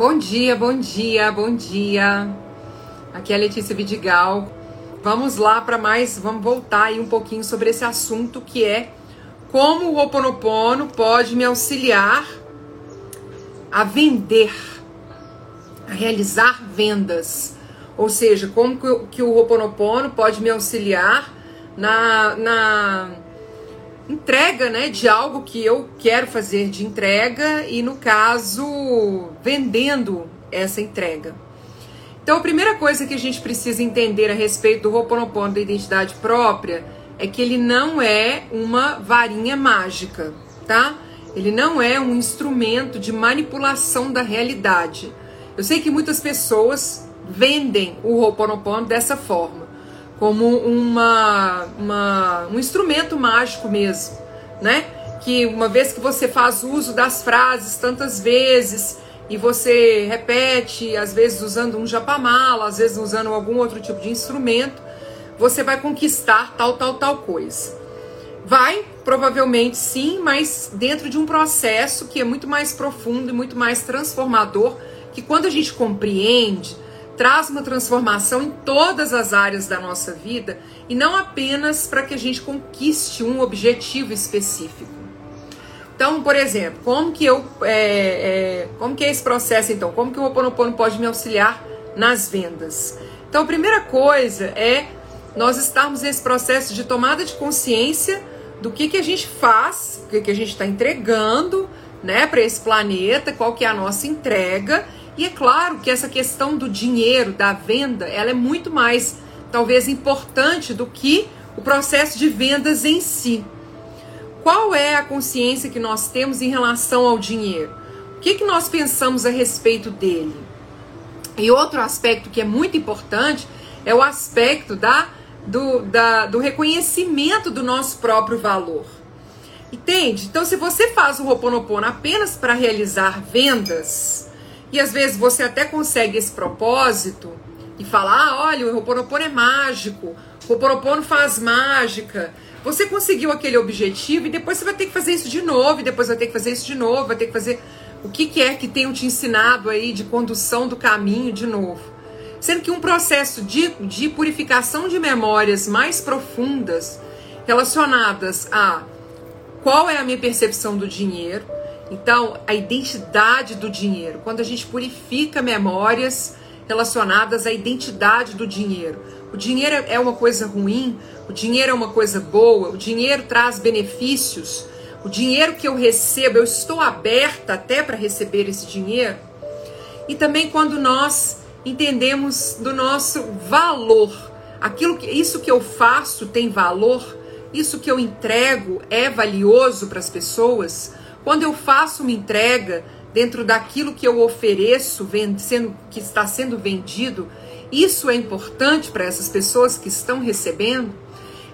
Bom dia, bom dia, bom dia. Aqui é a Letícia Vidigal. Vamos lá para mais, vamos voltar aí um pouquinho sobre esse assunto que é como o Oponopono pode me auxiliar a vender, a realizar vendas. Ou seja, como que o Ho Oponopono pode me auxiliar na, na entrega né, de algo que eu quero fazer de entrega e, no caso, vendendo essa entrega. Então, a primeira coisa que a gente precisa entender a respeito do Ho'oponopono da identidade própria é que ele não é uma varinha mágica, tá? Ele não é um instrumento de manipulação da realidade. Eu sei que muitas pessoas vendem o Ho'oponopono dessa forma como uma, uma, um instrumento mágico mesmo, né? Que uma vez que você faz uso das frases tantas vezes e você repete, às vezes usando um japamala, às vezes usando algum outro tipo de instrumento, você vai conquistar tal, tal, tal coisa. Vai, provavelmente sim, mas dentro de um processo que é muito mais profundo e muito mais transformador, que quando a gente compreende, traz uma transformação em todas as áreas da nossa vida e não apenas para que a gente conquiste um objetivo específico. Então, por exemplo, como que eu, é, é, como que é esse processo então? Como que o Ho'oponopono pode me auxiliar nas vendas? Então, a primeira coisa é nós estarmos nesse processo de tomada de consciência do que que a gente faz, o que que a gente está entregando, né, para esse planeta, qual que é a nossa entrega e é claro que essa questão do dinheiro, da venda, ela é muito mais, talvez, importante do que o processo de vendas em si. Qual é a consciência que nós temos em relação ao dinheiro? O que, que nós pensamos a respeito dele? E outro aspecto que é muito importante é o aspecto da, do, da, do reconhecimento do nosso próprio valor. Entende? Então, se você faz o Roponopono apenas para realizar vendas, e às vezes você até consegue esse propósito e falar: ah, olha, o Ho'oponopono é mágico, o Ho'oponopono faz mágica. Você conseguiu aquele objetivo e depois você vai ter que fazer isso de novo, e depois vai ter que fazer isso de novo, vai ter que fazer o que, que é que tenham te ensinado aí de condução do caminho de novo. Sendo que um processo de, de purificação de memórias mais profundas relacionadas a qual é a minha percepção do dinheiro, então, a identidade do dinheiro, quando a gente purifica memórias relacionadas à identidade do dinheiro. O dinheiro é uma coisa ruim, o dinheiro é uma coisa boa, o dinheiro traz benefícios. O dinheiro que eu recebo, eu estou aberta até para receber esse dinheiro. E também quando nós entendemos do nosso valor, aquilo que isso que eu faço tem valor, isso que eu entrego é valioso para as pessoas. Quando eu faço uma entrega dentro daquilo que eu ofereço, sendo, que está sendo vendido, isso é importante para essas pessoas que estão recebendo.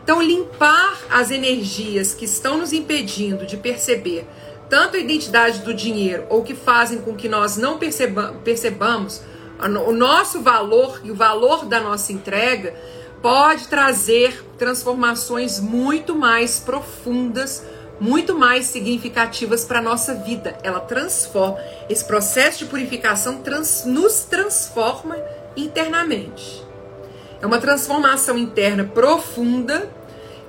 Então, limpar as energias que estão nos impedindo de perceber tanto a identidade do dinheiro ou que fazem com que nós não perceba, percebamos o nosso valor e o valor da nossa entrega, pode trazer transformações muito mais profundas muito mais significativas para a nossa vida. Ela transforma, esse processo de purificação trans, nos transforma internamente. É uma transformação interna profunda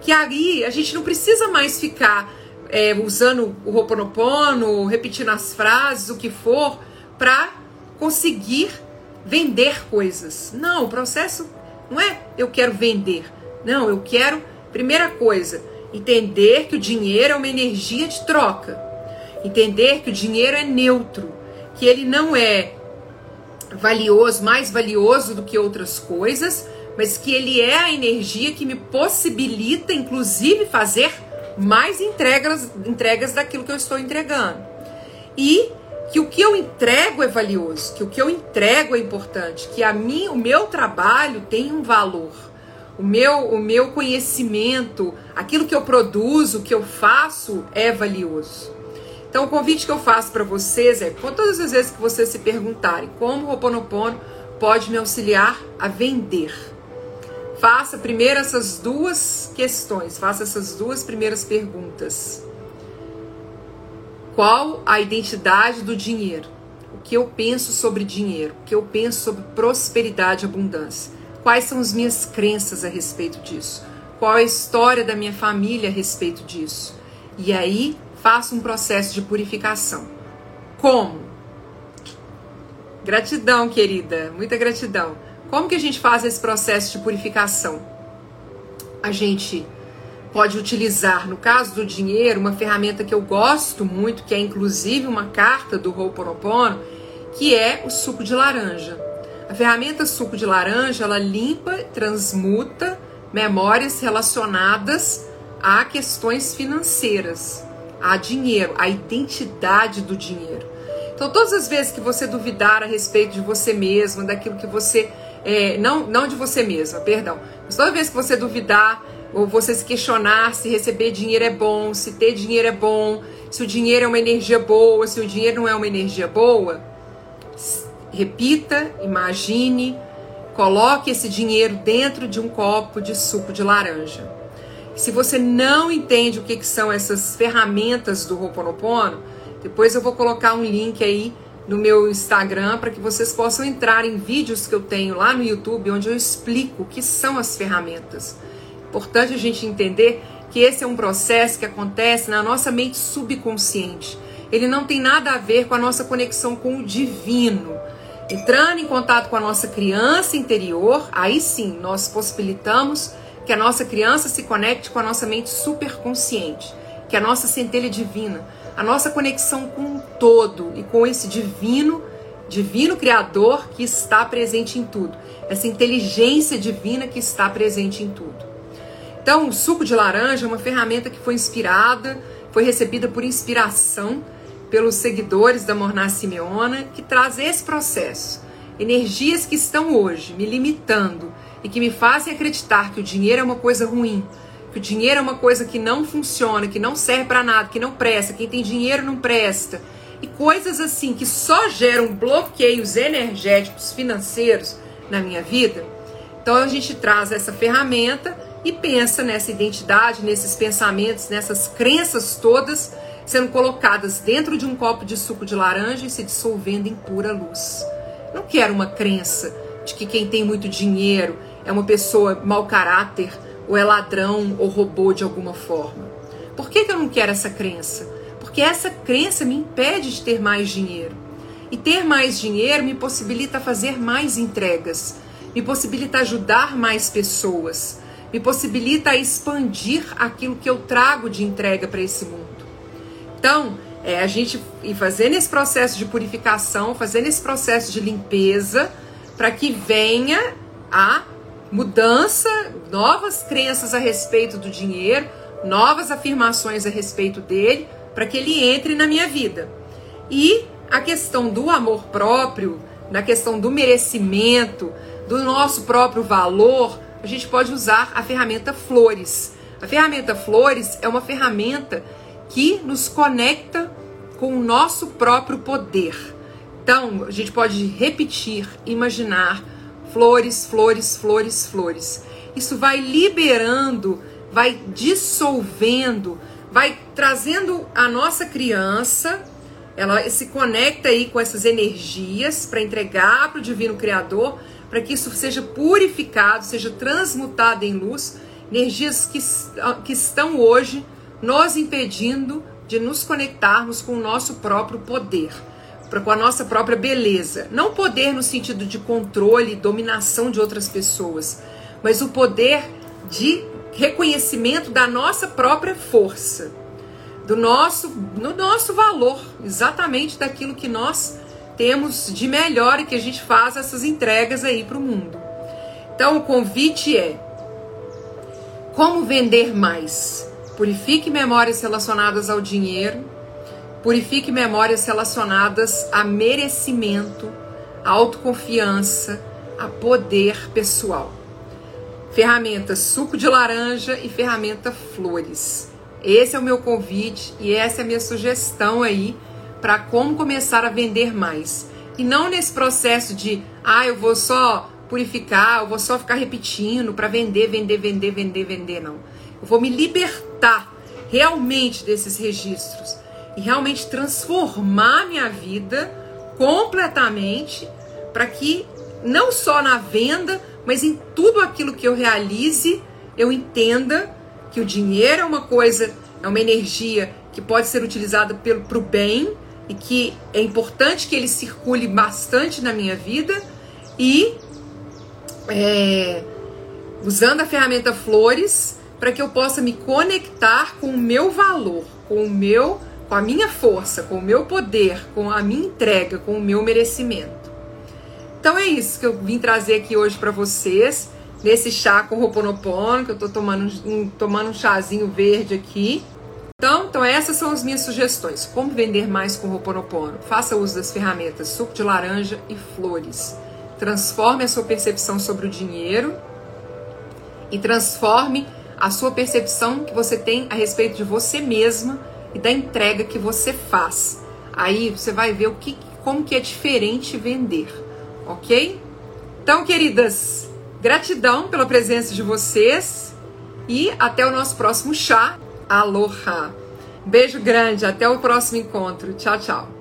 que aí a gente não precisa mais ficar é, usando o Ho'oponopono, repetindo as frases, o que for, para conseguir vender coisas. Não, o processo não é eu quero vender. Não, eu quero, primeira coisa, Entender que o dinheiro é uma energia de troca. Entender que o dinheiro é neutro, que ele não é valioso, mais valioso do que outras coisas, mas que ele é a energia que me possibilita, inclusive, fazer mais entregas, entregas daquilo que eu estou entregando. E que o que eu entrego é valioso, que o que eu entrego é importante, que a mim, o meu trabalho tem um valor o meu, o meu conhecimento, aquilo que eu produzo, que eu faço é valioso. Então o convite que eu faço para vocês é, com todas as vezes que vocês se perguntarem como o Ho'oponopono pode me auxiliar a vender. Faça primeiro essas duas questões, faça essas duas primeiras perguntas. Qual a identidade do dinheiro? o que eu penso sobre dinheiro, o que eu penso sobre prosperidade e abundância. Quais são as minhas crenças a respeito disso? Qual a história da minha família a respeito disso? E aí faço um processo de purificação. Como? Gratidão, querida, muita gratidão. Como que a gente faz esse processo de purificação? A gente pode utilizar, no caso do dinheiro, uma ferramenta que eu gosto muito, que é inclusive uma carta do Ho'oponopono, que é o suco de laranja. A ferramenta suco de laranja, ela limpa, transmuta memórias relacionadas a questões financeiras, a dinheiro, a identidade do dinheiro. Então, todas as vezes que você duvidar a respeito de você mesma, daquilo que você. É, não, não de você mesma, perdão. Mas toda vez que você duvidar ou você se questionar se receber dinheiro é bom, se ter dinheiro é bom, se o dinheiro é uma energia boa, se o dinheiro não é uma energia boa, repita, imagine, coloque esse dinheiro dentro de um copo de suco de laranja. Se você não entende o que, que são essas ferramentas do Ho'oponopono, depois eu vou colocar um link aí no meu Instagram para que vocês possam entrar em vídeos que eu tenho lá no YouTube onde eu explico o que são as ferramentas. Importante a gente entender que esse é um processo que acontece na nossa mente subconsciente. Ele não tem nada a ver com a nossa conexão com o divino. Entrando em contato com a nossa criança interior, aí sim nós possibilitamos que a nossa criança se conecte com a nossa mente superconsciente, que é a nossa centelha divina, a nossa conexão com o todo e com esse divino, divino criador que está presente em tudo, essa inteligência divina que está presente em tudo. Então, o suco de laranja é uma ferramenta que foi inspirada, foi recebida por inspiração pelos seguidores da Morná Simeona, que traz esse processo. Energias que estão hoje me limitando e que me fazem acreditar que o dinheiro é uma coisa ruim, que o dinheiro é uma coisa que não funciona, que não serve para nada, que não presta, quem tem dinheiro não presta. E coisas assim que só geram bloqueios energéticos financeiros na minha vida. Então a gente traz essa ferramenta e pensa nessa identidade, nesses pensamentos, nessas crenças todas sendo colocadas dentro de um copo de suco de laranja e se dissolvendo em pura luz. Não quero uma crença de que quem tem muito dinheiro é uma pessoa mau caráter, ou é ladrão ou robô de alguma forma. Por que, que eu não quero essa crença? Porque essa crença me impede de ter mais dinheiro. E ter mais dinheiro me possibilita fazer mais entregas, me possibilita ajudar mais pessoas, me possibilita expandir aquilo que eu trago de entrega para esse mundo. Então, é a gente ir fazendo esse processo de purificação, fazendo esse processo de limpeza, para que venha a mudança, novas crenças a respeito do dinheiro, novas afirmações a respeito dele, para que ele entre na minha vida. E a questão do amor próprio, na questão do merecimento, do nosso próprio valor, a gente pode usar a ferramenta Flores. A ferramenta Flores é uma ferramenta que nos conecta com o nosso próprio poder. Então, a gente pode repetir, imaginar flores, flores, flores, flores. Isso vai liberando, vai dissolvendo, vai trazendo a nossa criança, ela se conecta aí com essas energias para entregar para o divino criador, para que isso seja purificado, seja transmutado em luz, energias que, que estão hoje nos impedindo de nos conectarmos com o nosso próprio poder, com a nossa própria beleza. Não poder no sentido de controle e dominação de outras pessoas, mas o poder de reconhecimento da nossa própria força, do nosso, no nosso valor, exatamente daquilo que nós temos de melhor e que a gente faz essas entregas aí para o mundo. Então o convite é como vender mais? Purifique memórias relacionadas ao dinheiro, purifique memórias relacionadas a merecimento, a autoconfiança, a poder pessoal. Ferramenta suco de laranja e ferramenta flores. Esse é o meu convite e essa é a minha sugestão aí para como começar a vender mais. E não nesse processo de, ah, eu vou só purificar, eu vou só ficar repetindo para vender, vender, vender, vender, vender, não. Eu vou me libertar realmente desses registros e realmente transformar minha vida completamente para que não só na venda, mas em tudo aquilo que eu realize, eu entenda que o dinheiro é uma coisa, é uma energia que pode ser utilizada para o bem e que é importante que ele circule bastante na minha vida e é, usando a ferramenta flores para que eu possa me conectar com o meu valor, com o meu, com a minha força, com o meu poder, com a minha entrega, com o meu merecimento. Então é isso que eu vim trazer aqui hoje para vocês nesse chá com Roponopono, que eu tô tomando um, tomando um chazinho verde aqui. Então, então essas são as minhas sugestões. Como vender mais com Roponopono? Faça uso das ferramentas suco de laranja e flores. Transforme a sua percepção sobre o dinheiro e transforme a sua percepção que você tem a respeito de você mesma e da entrega que você faz. Aí você vai ver o que, como que é diferente vender, ok? Então, queridas, gratidão pela presença de vocês e até o nosso próximo chá. Aloha! Beijo grande, até o próximo encontro. Tchau, tchau.